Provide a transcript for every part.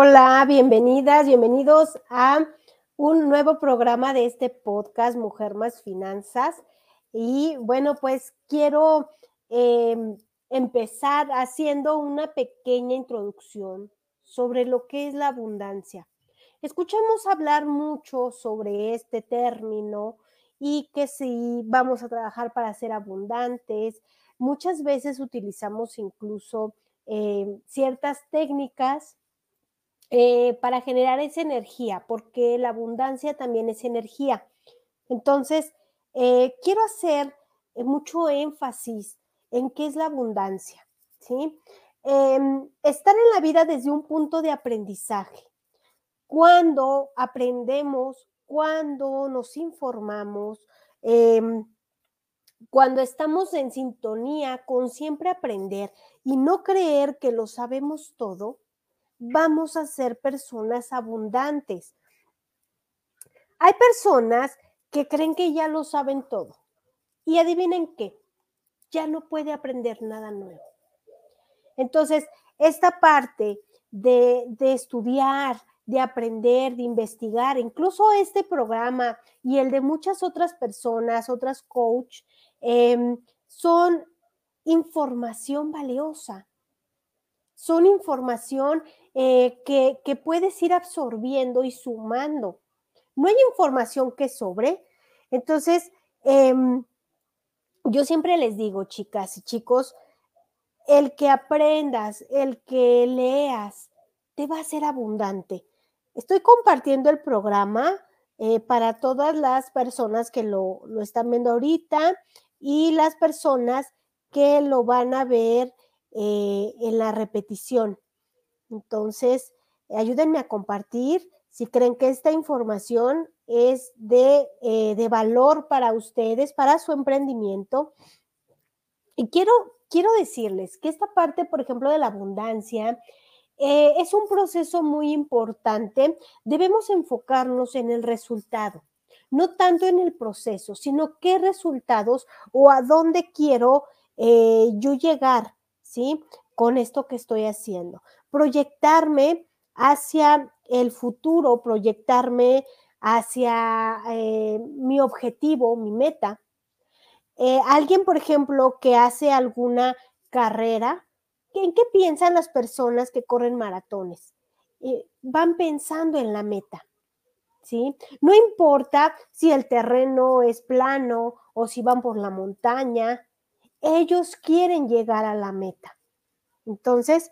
Hola, bienvenidas, bienvenidos a un nuevo programa de este podcast Mujer más Finanzas. Y bueno, pues quiero em, empezar haciendo una pequeña introducción sobre lo que es la abundancia. Escuchamos hablar mucho sobre este término y que si vamos a trabajar para ser abundantes, muchas veces utilizamos incluso em, ciertas técnicas eh, para generar esa energía, porque la abundancia también es energía. Entonces, eh, quiero hacer eh, mucho énfasis en qué es la abundancia, ¿sí? Em, estar en la vida desde un punto de aprendizaje. Cuando aprendemos, cuando nos informamos, em, cuando estamos en sintonía con siempre aprender y no creer que lo sabemos todo, vamos a ser personas abundantes. Hay personas que creen que ya lo saben todo. Y adivinen qué, ya no puede aprender nada nuevo. Entonces, esta parte de, estudiar, de aprender, de investigar, incluso este programa y el de muchas otras personas, otras coach, em, son información valiosa. Son información eh, que, puedes ir absorbiendo y sumando. No hay información que sobre. Entonces, em, yo siempre les digo, chicas y chicos, el que aprendas, el que leas, te va a ser abundante. Estoy compartiendo el programa eh, para todas las personas que lo, lo, están viendo ahorita y las personas que lo van a ver eh, en la repetición. Entonces, ayúdenme a compartir si creen que esta información es de, eh, de valor para ustedes, para su emprendimiento. Y quiero, quiero decirles que esta parte, por ejemplo, de la abundancia, eh, es un proceso muy importante. Debemos enfocarnos en el resultado, no tanto en el proceso, sino qué resultados o a dónde quiero yo llegar, ¿sí? Con esto que estoy haciendo proyectarme hacia el futuro, proyectarme hacia eh, mi objetivo, mi meta. Eh, alguien, por ejemplo, que hace alguna carrera, ¿en qué piensan las personas que corren maratones? Eh, van pensando en la meta, ¿sí? No importa si el terreno es plano o si van por la montaña, ellos quieren llegar a la meta. Entonces,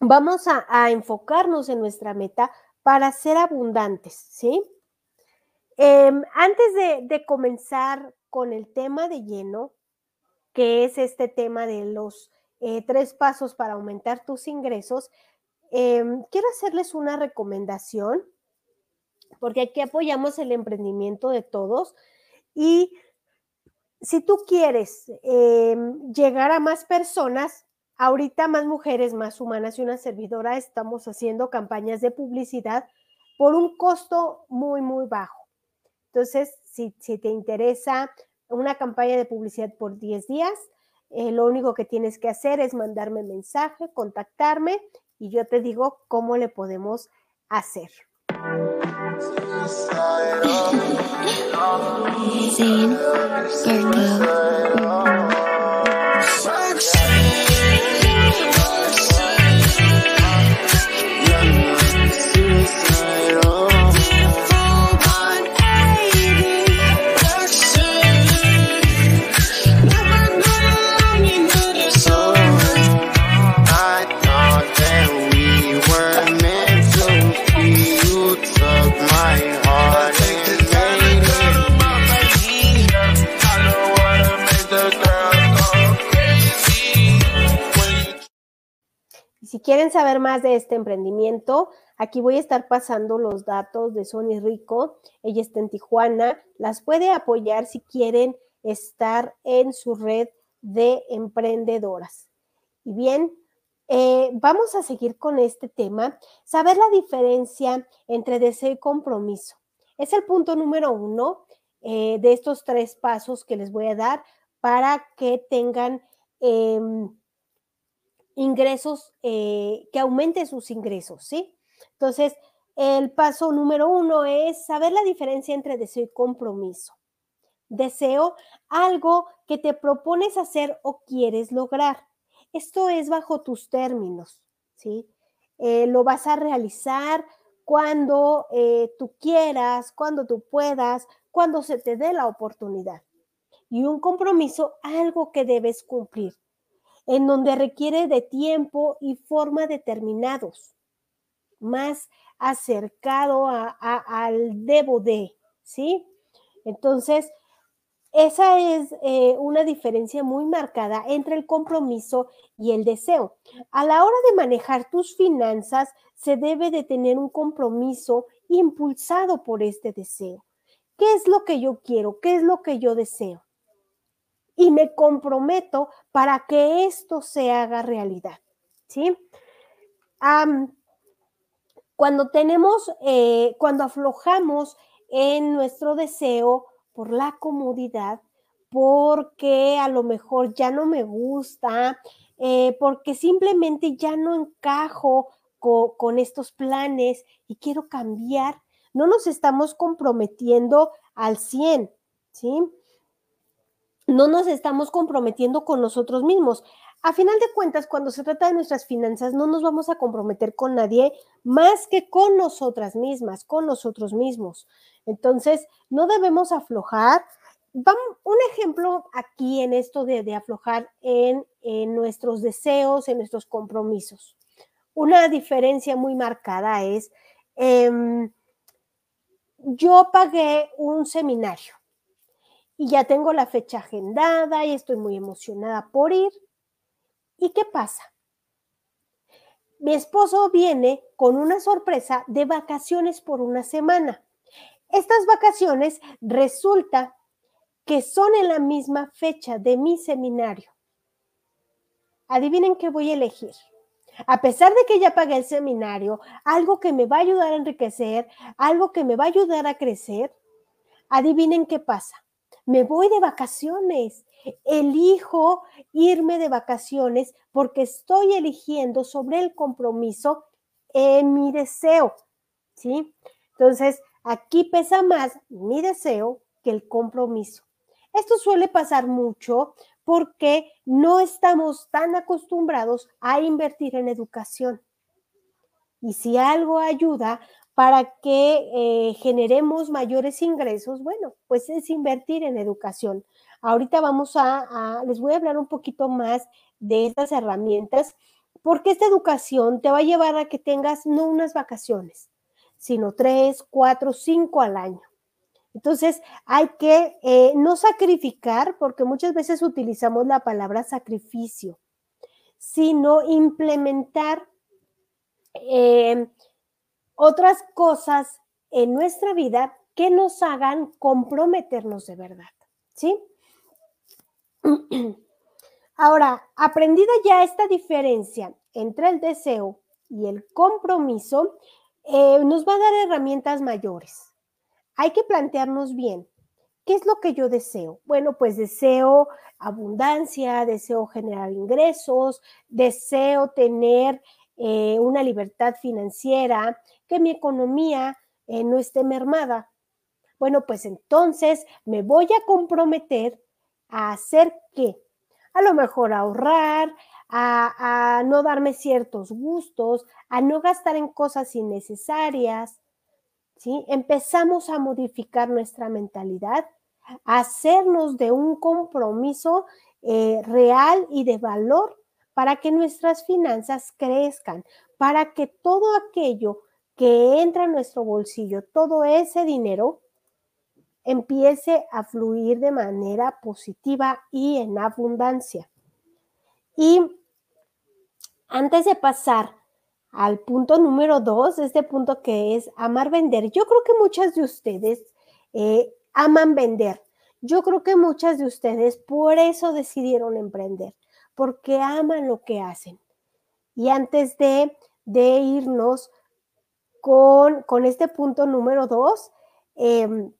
vamos a, enfocarnos en nuestra meta para ser abundantes, ¿sí? Em, antes de, comenzar con el tema de lleno, que es este tema de los eh, tres pasos para aumentar tus ingresos, em, quiero hacerles una recomendación, porque aquí apoyamos el emprendimiento de todos y si tú quieres em, llegar a más personas, Ahorita más mujeres, más humanas y una servidora estamos haciendo campañas de publicidad por un costo muy, muy bajo. Entonces, si, te interesa una campaña de publicidad por 10 días, eh, lo único que tienes que hacer es mandarme mensaje, contactarme y yo te digo cómo le podemos hacer. Si quieren saber más de este emprendimiento, aquí voy a estar pasando los datos de Sony Rico. Ella está en Tijuana. Las puede apoyar si quieren estar en su red de emprendedoras. Y bien, eh, vamos a seguir con este tema. Saber la diferencia entre deseo y compromiso. Es el punto número uno eh, de estos tres pasos que les voy a dar para que tengan... Em, ingresos, eh, que aumente sus ingresos, ¿sí? Entonces, el paso número uno es saber la diferencia entre deseo y compromiso. Deseo algo que te propones hacer o quieres lograr. Esto es bajo tus términos, ¿sí? Eh, lo vas a realizar cuando eh, tú quieras, cuando tú puedas, cuando se te dé la oportunidad. Y un compromiso, algo que debes cumplir, en donde requiere de tiempo y forma determinados, más acercado al debo de, ¿sí? Entonces, esa es eh, una diferencia muy marcada entre el compromiso y el deseo. A la hora de manejar tus finanzas, se debe de tener un compromiso impulsado por este deseo. ¿Qué es lo que yo quiero? ¿Qué es lo que yo deseo? Y me comprometo para que esto se haga realidad. ¿Sí? cuando tenemos, eh, cuando aflojamos en nuestro deseo, por la comodidad, porque a lo mejor ya no me gusta, eh, porque simplemente ya no encajo con estos planes y quiero cambiar. No nos estamos comprometiendo al 100, ¿sí? No nos estamos comprometiendo con nosotros mismos. A final de cuentas, cuando se trata de nuestras finanzas, no nos vamos a comprometer con nadie más que con nosotras mismas, con nosotros mismos. Entonces, no debemos aflojar. Vamos, un ejemplo aquí en esto de, aflojar en, nuestros deseos, en nuestros compromisos. Una diferencia muy marcada es, em, yo pagué un seminario y ya tengo la fecha agendada y estoy muy emocionada por ir. ¿Y qué pasa? Mi esposo viene con una sorpresa de vacaciones por una semana. Estas vacaciones resulta que son en la misma fecha de mi seminario. Adivinen qué voy a elegir. A pesar de que ya pagué el seminario, algo que me va a ayudar a enriquecer, algo que me va a ayudar a crecer, adivinen qué pasa. Me voy de vacaciones. Elijo irme de vacaciones porque estoy eligiendo sobre el compromiso en mi deseo. ¿Sí? Entonces, Aquí pesa más mi deseo que el compromiso. Esto suele pasar mucho porque no estamos tan acostumbrados a invertir en educación. Y si algo ayuda para que eh, generemos mayores ingresos, bueno, pues es invertir en educación. Ahorita vamos a, les voy a hablar un poquito más de estas herramientas, porque esta educación te va a llevar a que tengas no unas vacaciones, sino tres, cuatro, cinco al año. Entonces, hay que eh, no sacrificar, porque muchas veces utilizamos la palabra sacrificio, sino implementar eh, otras cosas en nuestra vida que nos hagan comprometernos de verdad. ¿Sí? Ahora, aprendida ya esta diferencia entre el deseo y el compromiso, eh, nos va a dar herramientas mayores. Hay que plantearnos bien, ¿qué es lo que yo deseo? Bueno, pues deseo abundancia, deseo generar ingresos, deseo tener eh, una libertad financiera, que mi economía eh, no esté mermada. Bueno, pues entonces me voy a comprometer a hacer qué? A lo mejor ahorrar, a, no darme ciertos gustos, a no gastar en cosas innecesarias. ¿sí? Empezamos a modificar nuestra mentalidad, a hacernos de un compromiso eh, real y de valor para que nuestras finanzas crezcan, para que todo aquello que entra en nuestro bolsillo, todo ese dinero, empiece a fluir de manera positiva y en abundancia. Y antes de pasar al punto número dos, este punto que es amar vender, yo creo que muchas de ustedes eh, aman vender. Yo creo que muchas de ustedes por eso decidieron emprender, porque aman lo que hacen. Y antes de, irnos con, este punto número dos, em,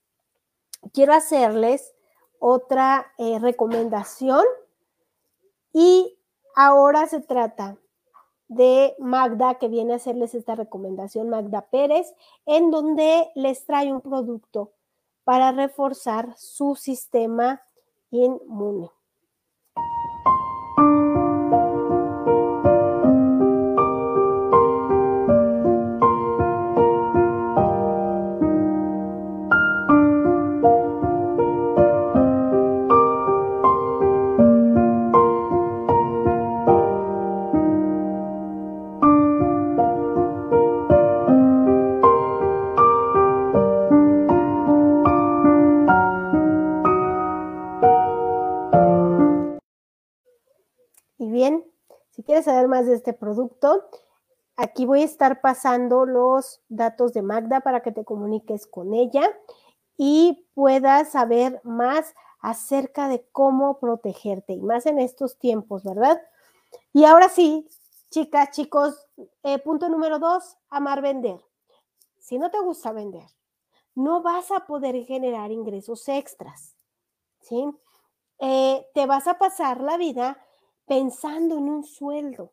quiero hacerles otra eh, recomendación y ahora se trata de Magda, que viene a hacerles esta recomendación, Magda Pérez, en donde les trae un producto para reforzar su sistema inmune. Más de este producto, aquí voy a estar pasando los datos de Magda para que te comuniques con ella y puedas saber más acerca de cómo protegerte y más en estos tiempos, ¿verdad? Y ahora sí, chicas, chicos, eh, punto número dos, amar vender. Si no te gusta vender, no vas a poder generar ingresos extras, ¿sí? Eh, te vas a pasar la vida pensando en un sueldo,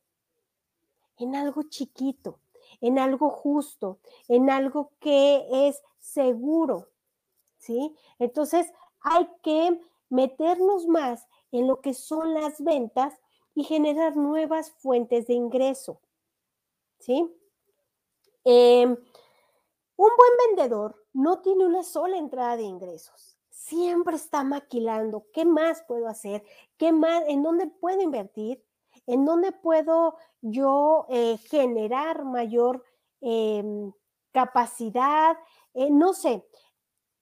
en algo chiquito, en algo justo, en algo que es seguro, ¿sí? Entonces hay que meternos más en lo que son las ventas y generar nuevas fuentes de ingreso, ¿sí? Em, un buen vendedor no tiene una sola entrada de ingresos siempre está maquilando, ¿qué más puedo hacer? ¿Qué más? ¿En dónde puedo invertir? ¿En dónde puedo yo eh, generar mayor em, capacidad? Eh, no sé.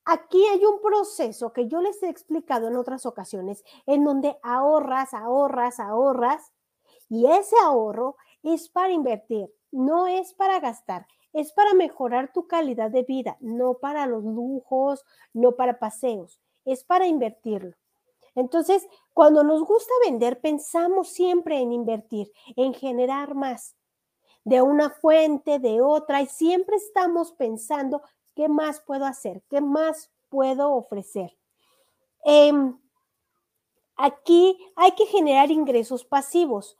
Aquí hay un proceso que yo les he explicado en otras ocasiones, en donde ahorras, ahorras, ahorras, y ese ahorro es para invertir, no es para gastar es para mejorar tu calidad de vida, no para los lujos, no para paseos, es para invertirlo. Entonces, cuando nos gusta vender, pensamos siempre en invertir, en generar más de una fuente, de otra, y siempre estamos pensando qué más puedo hacer, qué más puedo ofrecer. Em, aquí hay que generar ingresos pasivos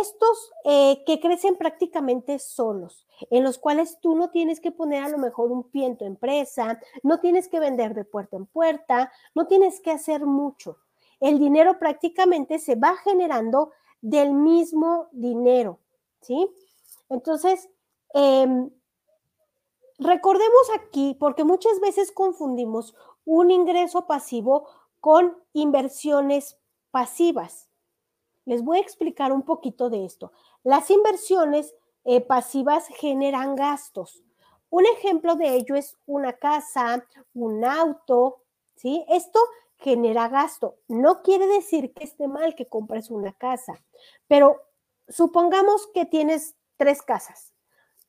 estos eh, que crecen prácticamente solos, en los cuales tú no tienes que poner a lo mejor un pie en tu empresa, no tienes que vender de puerta en puerta, no tienes que hacer mucho. El dinero prácticamente se va generando del mismo dinero, ¿sí? Entonces, em, recordemos aquí, porque muchas veces confundimos un ingreso pasivo con inversiones pasivas. Les voy a explicar un poquito de esto. Las inversiones eh, pasivas generan gastos. Un ejemplo de ello es una casa, un auto, ¿sí? Esto genera gasto. No quiere decir que esté mal que compres una casa, pero supongamos que tienes tres casas.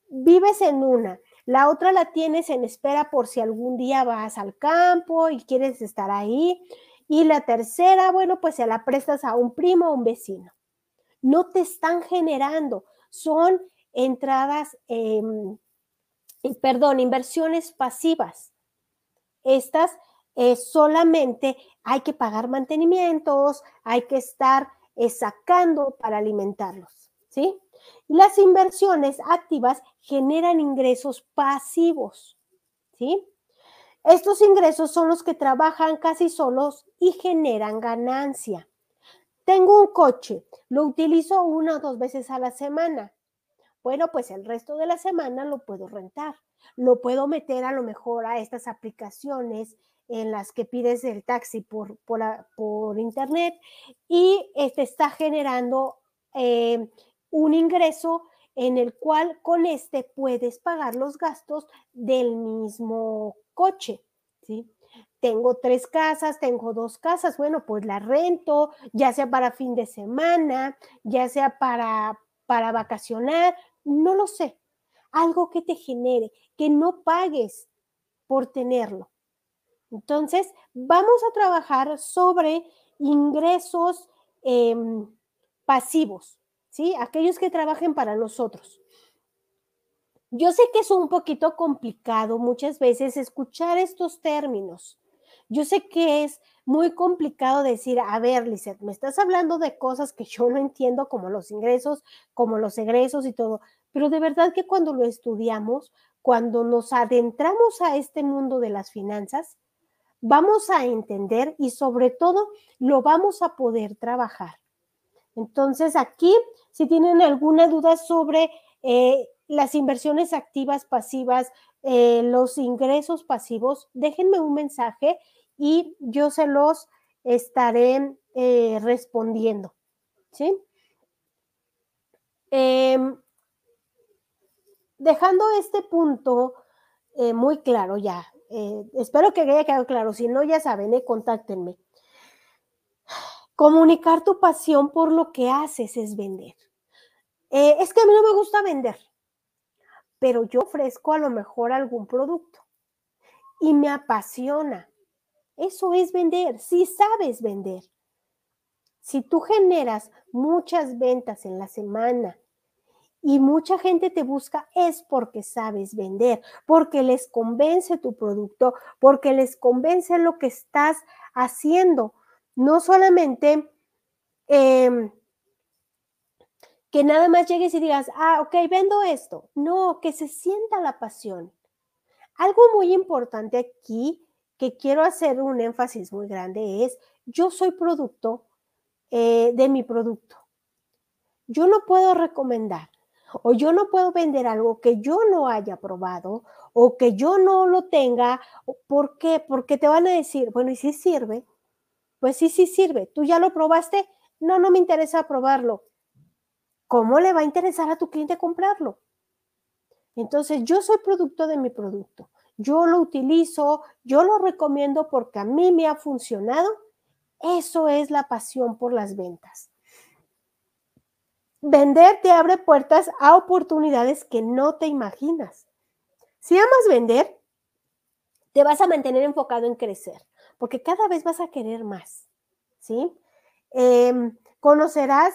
Vives en una, la otra la tienes en espera por si algún día vas al campo y quieres estar ahí y la tercera, bueno, pues se la prestas a un primo o un vecino. No te están generando, son entradas, em, perdón, inversiones pasivas. Estas eh, solamente hay que pagar mantenimientos, hay que estar eh, sacando para alimentarlos, ¿sí? Las inversiones activas generan ingresos pasivos, ¿sí? Estos ingresos son los que trabajan casi solos y generan ganancia. Tengo un coche, lo utilizo una o dos veces a la semana. Bueno, pues el resto de la semana lo puedo rentar. Lo puedo meter a lo mejor a estas aplicaciones en las que pides el taxi por, por, internet y te este está generando eh, un ingreso en el cual con este puedes pagar los gastos del mismo coche, ¿sí? Tengo tres casas, tengo dos casas, bueno, pues la rento, ya sea para fin de semana, ya sea para, para vacacionar, no lo sé. Algo que te genere, que no pagues por tenerlo. Entonces, vamos a trabajar sobre ingresos em, pasivos, ¿sí? Aquellos que trabajen para nosotros. Yo sé que es un poquito complicado muchas veces escuchar estos términos. Yo sé que es muy complicado decir, a ver, Lizeth, me estás hablando de cosas que yo no entiendo, como los ingresos, como los egresos y todo, pero de verdad que cuando lo estudiamos, cuando nos adentramos a este mundo de las finanzas, vamos a entender y sobre todo lo vamos a poder trabajar. Entonces aquí, si tienen alguna duda sobre eh, las inversiones activas, pasivas, eh, los ingresos pasivos, déjenme un mensaje y yo se los estaré eh, respondiendo. ¿Sí? Em, dejando este punto muy claro ya, espero que haya quedado claro, si no ya saben, contáctenme. Comunicar tu pasión por lo que haces es vender. Eh, es que a mí no me gusta vender, pero yo ofrezco a lo mejor algún producto y me apasiona. Eso es vender, si sabes vender. Si tú generas muchas ventas en la semana y mucha gente te busca, es porque sabes vender, porque les convence tu producto, porque les convence lo que estás haciendo no solamente em, que nada más llegues y digas, ah, ok, vendo esto. No, que se sienta la pasión. Algo muy importante aquí que quiero hacer un énfasis muy grande es, yo soy producto eh, de mi producto. Yo no puedo recomendar o yo no puedo vender algo que yo no haya probado o que yo no lo tenga. ¿Por qué? Porque te van a decir, bueno, ¿y si sirve? Pues sí, sí sirve. ¿Tú ya lo probaste? No, no me interesa probarlo. ¿Cómo le va a interesar a tu cliente comprarlo? Entonces, yo soy producto de mi producto. Yo lo utilizo, yo lo recomiendo porque a mí me ha funcionado. Eso es la pasión por las ventas. Vender te abre puertas a oportunidades que no te imaginas. Si amas vender, te vas a mantener enfocado en crecer porque cada vez vas a querer más, ¿sí? Em, conocerás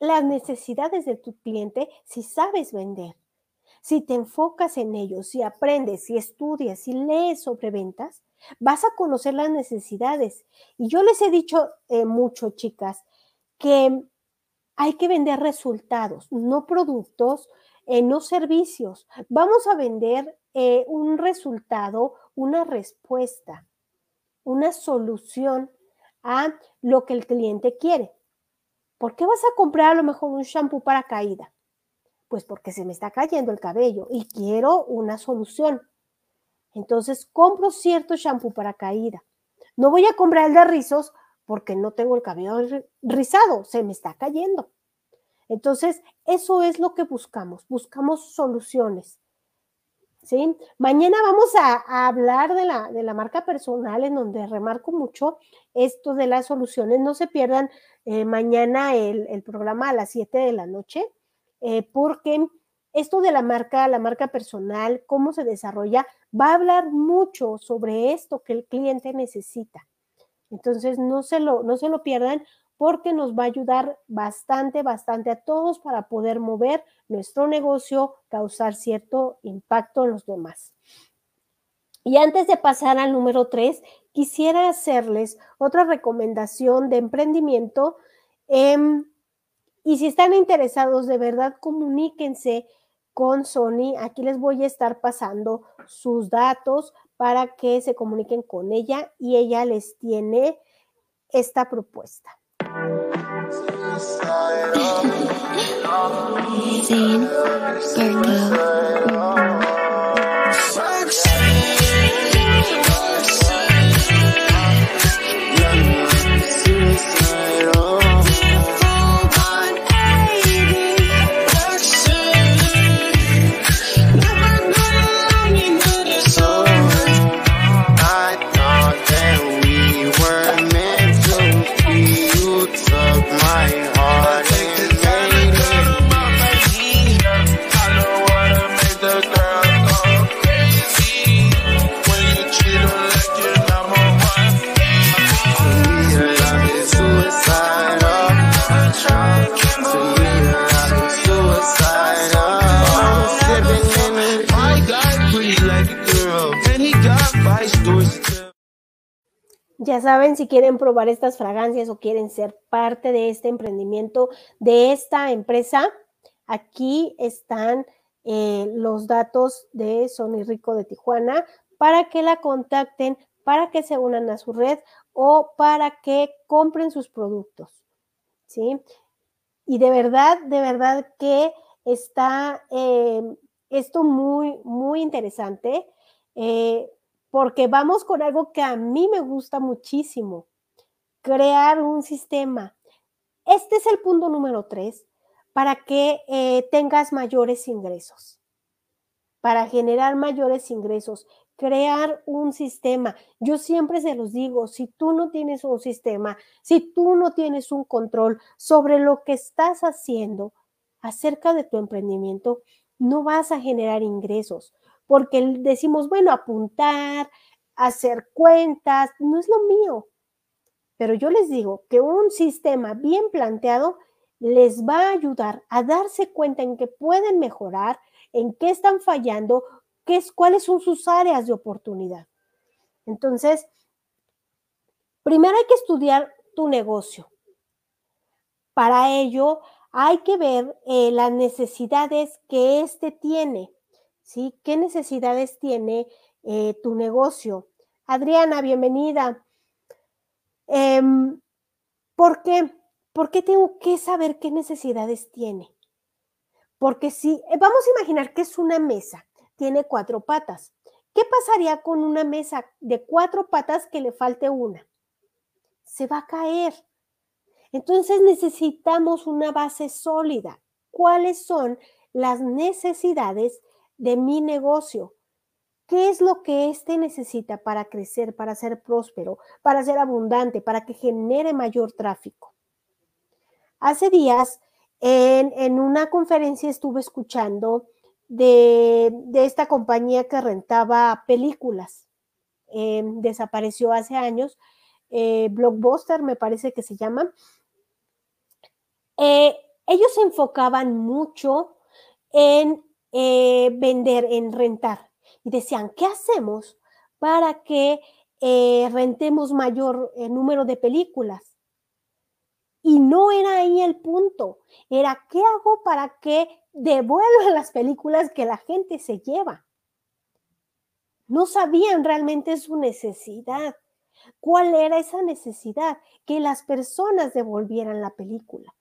las necesidades de tu cliente si sabes vender. Si te enfocas en ellos, si aprendes, si estudias, si lees sobre ventas, vas a conocer las necesidades. Y yo les he dicho eh, mucho, chicas, que hay que vender resultados, no productos, eh, no servicios. Vamos a vender eh, un resultado, una respuesta una solución a lo que el cliente quiere. ¿Por qué vas a comprar a lo mejor un shampoo para caída? Pues porque se me está cayendo el cabello y quiero una solución. Entonces compro cierto shampoo para caída. No voy a comprar el de rizos porque no tengo el cabello rizado, se me está cayendo. Entonces, eso es lo que buscamos, buscamos soluciones. ¿Sí? Mañana vamos a, hablar de la, de la, marca personal, en donde remarco mucho esto de las soluciones. No se pierdan eh, mañana el, programa a las 7 de la noche, eh, porque esto de la marca, la marca personal, cómo se desarrolla, va a hablar mucho sobre esto que el cliente necesita. Entonces, no se lo, no se lo pierdan porque nos va a ayudar bastante, bastante a todos para poder mover nuestro negocio, causar cierto impacto en los demás. Y antes de pasar al número tres, quisiera hacerles otra recomendación de emprendimiento. Em, y si están interesados, de verdad, comuníquense con Sony. Aquí les voy a estar pasando sus datos para que se comuniquen con ella y ella les tiene esta propuesta. Zane, Virgo. Ya saben, si quieren probar estas fragancias o quieren ser parte de este emprendimiento, de esta empresa, aquí están eh, los datos de Sony Rico de Tijuana para que la contacten, para que se unan a su red o para que compren sus productos. ¿Sí? Y de verdad, de verdad que está eh, esto muy, muy interesante. Eh, porque vamos con algo que a mí me gusta muchísimo, crear un sistema. Este es el punto número tres, para que eh, tengas mayores ingresos, para generar mayores ingresos, crear un sistema. Yo siempre se los digo, si tú no tienes un sistema, si tú no tienes un control sobre lo que estás haciendo acerca de tu emprendimiento, no vas a generar ingresos porque decimos, bueno, apuntar, hacer cuentas, no es lo mío. Pero yo les digo que un sistema bien planteado les va a ayudar a darse cuenta en que pueden mejorar, en qué están fallando, qué es, cuáles son sus áreas de oportunidad. Entonces, primero hay que estudiar tu negocio. Para ello, hay que ver eh, las necesidades que éste tiene. ¿Sí? ¿Qué necesidades tiene eh, tu negocio? Adriana, bienvenida. Em, ¿Por qué? ¿Por qué tengo que saber qué necesidades tiene? Porque si, eh, vamos a imaginar que es una mesa, tiene cuatro patas. ¿Qué pasaría con una mesa de cuatro patas que le falte una? Se va a caer. Entonces necesitamos una base sólida. ¿Cuáles son las necesidades de mi negocio. ¿Qué es lo que éste necesita para crecer, para ser próspero, para ser abundante, para que genere mayor tráfico? Hace días, en, una conferencia estuve escuchando de, esta compañía que rentaba películas. Em, desapareció hace años, eh, Blockbuster me parece que se llama. Eh, ellos se enfocaban mucho en eh, vender, en rentar. Y decían, ¿qué hacemos para que eh, rentemos mayor eh, número de películas? Y no era ahí el punto, era qué hago para que devuelvan las películas que la gente se lleva. No sabían realmente su necesidad. ¿Cuál era esa necesidad? Que las personas devolvieran la película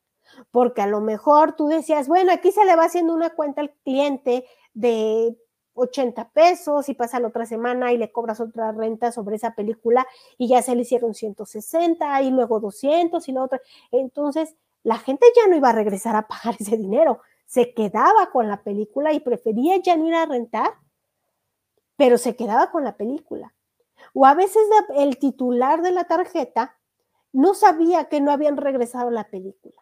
porque a lo mejor tú decías, bueno, aquí se le va haciendo una cuenta al cliente de 80 pesos y pasa la otra semana y le cobras otra renta sobre esa película y ya se le hicieron 160 y luego 200 y la otra. Entonces, la gente ya no iba a regresar a pagar ese dinero, se quedaba con la película y prefería ya no ir a rentar, pero se quedaba con la película. O a veces el titular de la tarjeta no sabía que no habían regresado la película.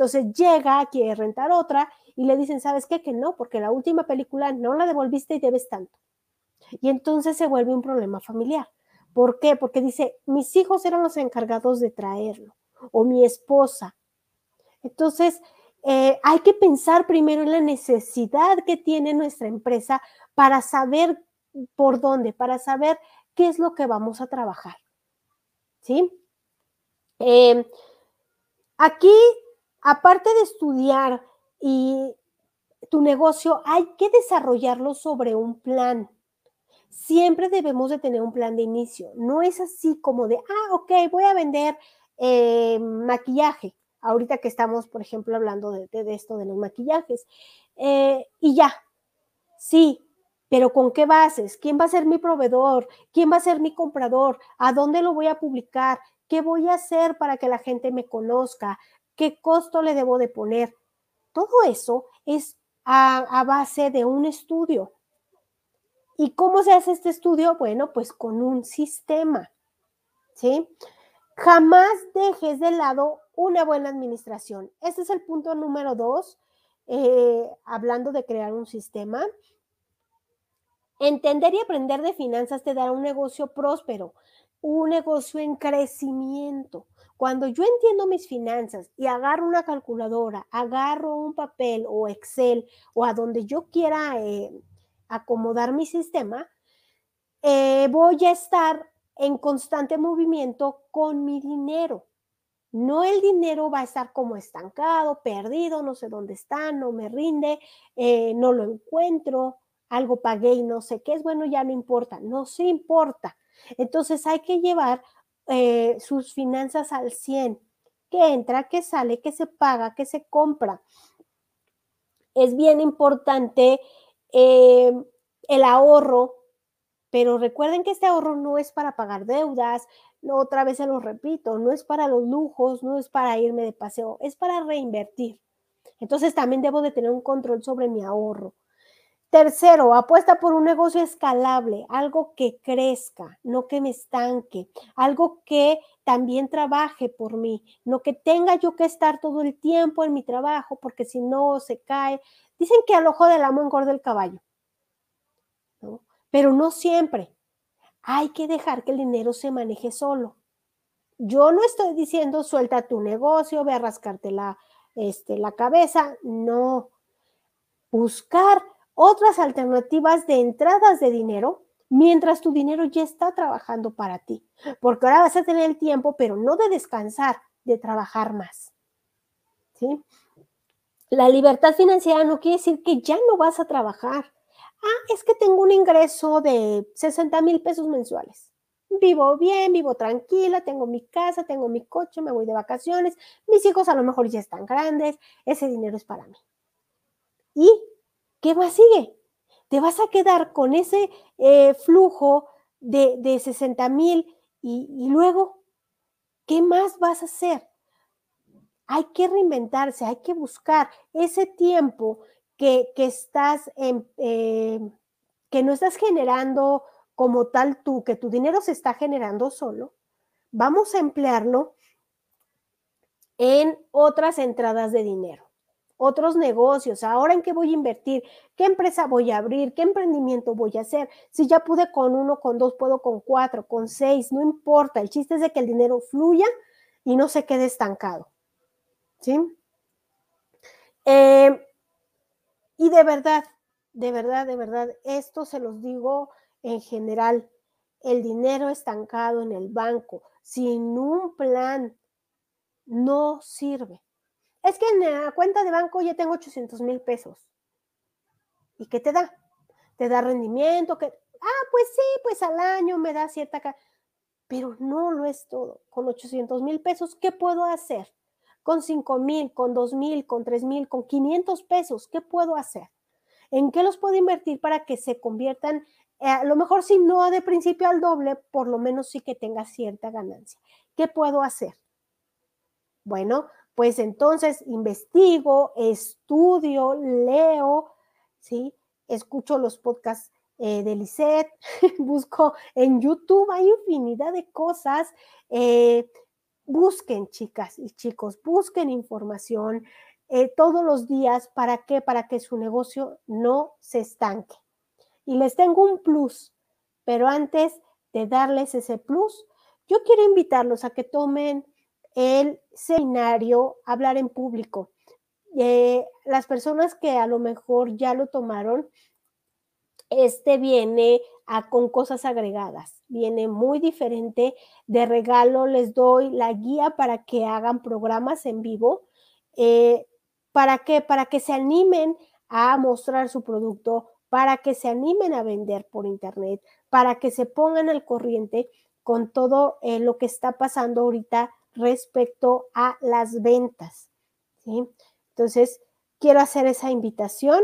Entonces llega, quiere rentar otra y le dicen, ¿sabes qué? Que no, porque la última película no la devolviste y debes tanto. Y entonces se vuelve un problema familiar. ¿Por qué? Porque dice, mis hijos eran los encargados de traerlo o mi esposa. Entonces, eh, hay que pensar primero en la necesidad que tiene nuestra empresa para saber por dónde, para saber qué es lo que vamos a trabajar. ¿Sí? Eh, aquí aparte de estudiar y tu negocio, hay que desarrollarlo sobre un plan. Siempre debemos de tener un plan de inicio. No es así como de, ah, ok, voy a vender eh, maquillaje. Ahorita que estamos, por ejemplo, hablando de, esto de los maquillajes. Eh, y ya, sí, pero ¿con qué bases? ¿Quién va a ser mi proveedor? ¿Quién va a ser mi comprador? ¿A dónde lo voy a publicar? ¿Qué voy a hacer para que la gente me conozca? Qué costo le debo de poner. Todo eso es a, base de un estudio. ¿Y cómo se hace este estudio? Bueno, pues con un sistema, ¿sí? Jamás dejes de lado una buena administración. Este es el punto número dos, eh, hablando de crear un sistema. Entender y aprender de finanzas te dará un negocio próspero, un negocio en crecimiento. Cuando yo entiendo mis finanzas y agarro una calculadora, agarro un papel o Excel o a donde yo quiera eh, acomodar mi sistema, eh, voy a estar en constante movimiento con mi dinero. No el dinero va a estar como estancado, perdido, no sé dónde está, no me rinde, eh, no lo encuentro, algo pagué y no sé qué es, bueno, ya no importa, no se importa. Entonces hay que llevar eh, sus finanzas al 100, que entra, que sale, que se paga, que se compra. Es bien importante eh, el ahorro, pero recuerden que este ahorro no es para pagar deudas, otra vez se lo repito, no es para los lujos, no es para irme de paseo, es para reinvertir. Entonces también debo de tener un control sobre mi ahorro. Tercero, apuesta por un negocio escalable, algo que crezca, no que me estanque, algo que también trabaje por mí, no que tenga yo que estar todo el tiempo en mi trabajo, porque si no se cae. Dicen que al ojo del amo engorda el caballo, pero no siempre. Hay que dejar que el dinero se maneje solo. Yo no estoy diciendo suelta tu negocio, ve a rascarte la, este, la cabeza, no. Buscar otras alternativas de entradas de dinero mientras tu dinero ya está trabajando para ti. Porque ahora vas a tener el tiempo, pero no de descansar, de trabajar más. ¿Sí? La libertad financiera no quiere decir que ya no vas a trabajar. Ah, es que tengo un ingreso de 60 mil pesos mensuales. Vivo bien, vivo tranquila, tengo mi casa, tengo mi coche, me voy de vacaciones, mis hijos a lo mejor ya están grandes, ese dinero es para mí. Y ¿qué más sigue? Te vas a quedar con ese eh, flujo de, de 60 mil y, luego, ¿qué más vas a hacer? Hay que reinventarse, hay que buscar ese tiempo que, estás en, eh, que no estás generando como tal tú, que tu dinero se está generando solo, vamos a emplearlo en otras entradas de dinero otros negocios, ahora en qué voy a invertir, qué empresa voy a abrir, qué emprendimiento voy a hacer. Si ya pude con uno, con dos, puedo con cuatro, con seis, no importa. El chiste es de que el dinero fluya y no se quede estancado. ¿Sí? Eh, y de verdad, de verdad, de verdad, esto se los digo en general, el dinero estancado en el banco, sin un plan, no sirve. Es que en la cuenta de banco ya tengo 800 mil pesos. ¿Y qué te da? Te da rendimiento, ah, pues sí, pues al año me da cierta... Pero no lo es todo. Con 800 mil pesos, ¿qué puedo hacer? Con 5 mil, con 2 mil, con 3 mil, con 500 pesos, ¿qué puedo hacer? ¿En qué los puedo invertir para que se conviertan, eh, a lo mejor si no de principio al doble, por lo menos sí que tenga cierta ganancia? ¿Qué puedo hacer? Bueno, pues entonces investigo, estudio, leo, ¿sí? Escucho los podcasts eh, de Lisette, busco en YouTube, hay infinidad de cosas. Eh, busquen, chicas y chicos, busquen información eh, todos los días. ¿Para qué? Para que su negocio no se estanque. Y les tengo un plus, pero antes de darles ese plus, yo quiero invitarlos a que tomen el seminario Hablar en Público. Eh, las personas que a lo mejor ya lo tomaron, este viene a, con cosas agregadas, viene muy diferente. De regalo les doy la guía para que hagan programas en vivo. Eh, ¿Para qué? Para que se animen a mostrar su producto, para que se animen a vender por internet, para que se pongan al corriente con todo eh, lo que está pasando ahorita respecto a las ventas. ¿sí? Entonces, quiero hacer esa invitación.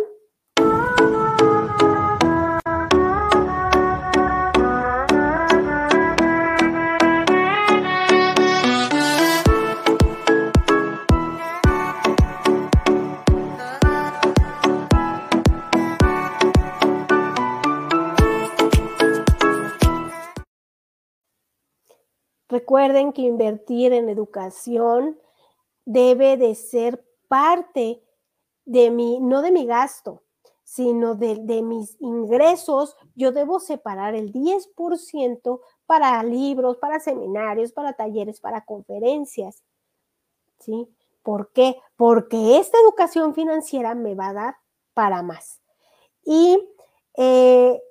Recuerden que invertir en educación debe de ser parte de mi, no de mi gasto, sino de, mis ingresos. Yo debo separar el 10% para libros, para seminarios, para talleres, para conferencias. ¿Sí? ¿Por qué? Porque esta educación financiera me va a dar para más. Y eh,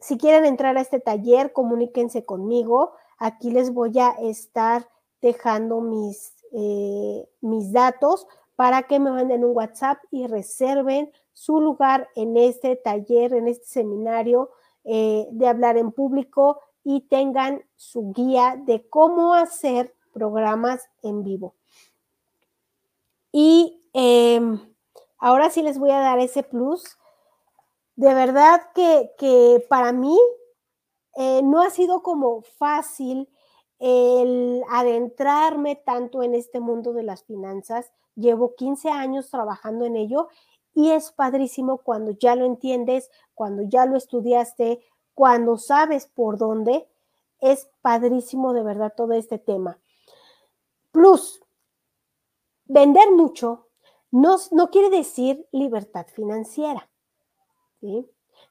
si quieren entrar a este taller, comuníquense conmigo aquí les voy a estar dejando mis, eh, mis datos para que me manden un WhatsApp y reserven su lugar en este taller, en este seminario eh, de hablar en público y tengan su guía de cómo hacer programas en vivo. Y em, ahora sí les voy a dar ese plus. De verdad que, para mí eh, no ha sido como fácil el adentrarme tanto en este mundo de las finanzas. Llevo 15 años trabajando en ello y es padrísimo cuando ya lo entiendes, cuando ya lo estudiaste, cuando sabes por dónde. Es padrísimo de verdad todo este tema. Plus, vender mucho no, no quiere decir libertad financiera.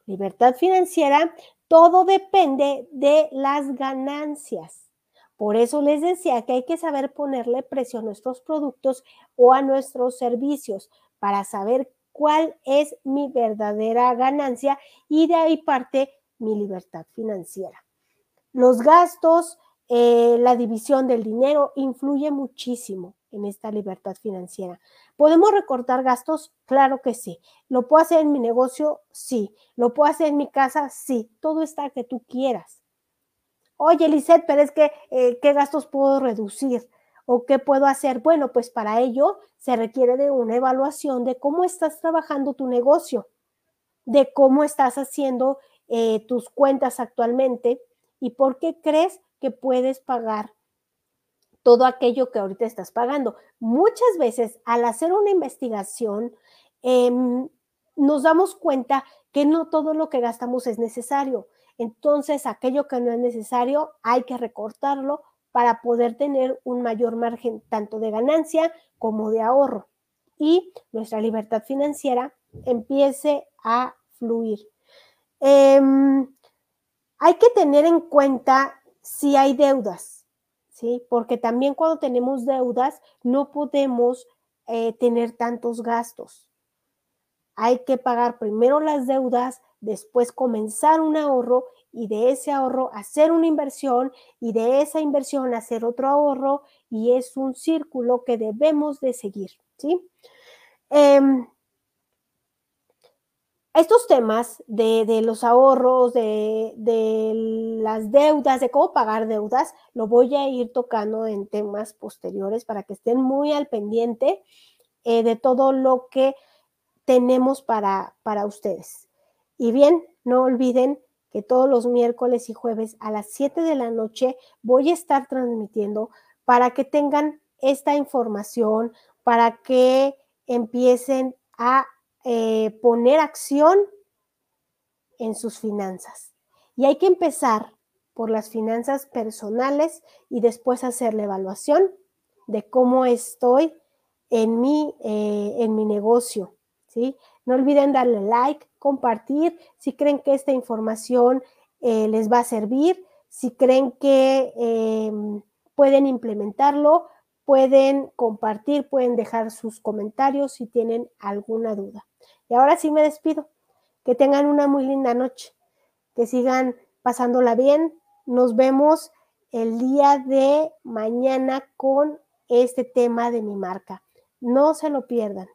Libertad financiera, todo depende de las ganancias. Por eso les decía que hay que saber ponerle precio a nuestros productos o a nuestros servicios para saber cuál es mi verdadera ganancia y de ahí parte mi libertad financiera. Los gastos, eh, la división del dinero influye muchísimo en esta libertad financiera. ¿Podemos recortar gastos? Claro que sí. ¿Lo puedo hacer en mi negocio? Sí. ¿Lo puedo hacer en mi casa? Sí. Todo está que tú quieras. Oye, Lisette, pero es que, eh, ¿qué gastos puedo reducir? ¿O qué puedo hacer? Bueno, pues para ello se requiere de una evaluación de cómo estás trabajando tu negocio, de cómo estás haciendo eh, tus cuentas actualmente y por qué crees que puedes pagar todo aquello que ahorita estás pagando. Muchas veces al hacer una investigación, em, nos damos cuenta que no todo lo que gastamos es necesario. Entonces, aquello que no es necesario hay que recortarlo para poder tener un mayor margen tanto de ganancia como de ahorro y nuestra libertad financiera empiece a fluir. Em, hay que tener en cuenta si hay deudas. ¿Sí? Porque también cuando tenemos deudas no podemos eh, tener tantos gastos. Hay que pagar primero las deudas, después comenzar un ahorro y de ese ahorro hacer una inversión y de esa inversión hacer otro ahorro y es un círculo que debemos de seguir, ¿sí? Em, estos temas de, los ahorros, de, las deudas, de cómo pagar deudas, lo voy a ir tocando en temas posteriores para que estén muy al pendiente eh, de todo lo que tenemos para, para ustedes. Y bien, no olviden que todos los miércoles y jueves a las 7 de la noche voy a estar transmitiendo para que tengan esta información, para que empiecen a eh, poner acción en sus finanzas. Y hay que empezar por las finanzas personales y después hacer la evaluación de cómo estoy en mi, eh, en mi negocio. ¿sí? No olviden darle like, compartir si creen que esta información eh, les va a servir, si creen que pueden implementarlo, pueden compartir, pueden dejar sus comentarios si tienen alguna duda. Y ahora sí me despido. Que tengan una muy linda noche. Que sigan pasándola bien. Nos vemos el día de mañana con este tema de mi marca. No se lo pierdan.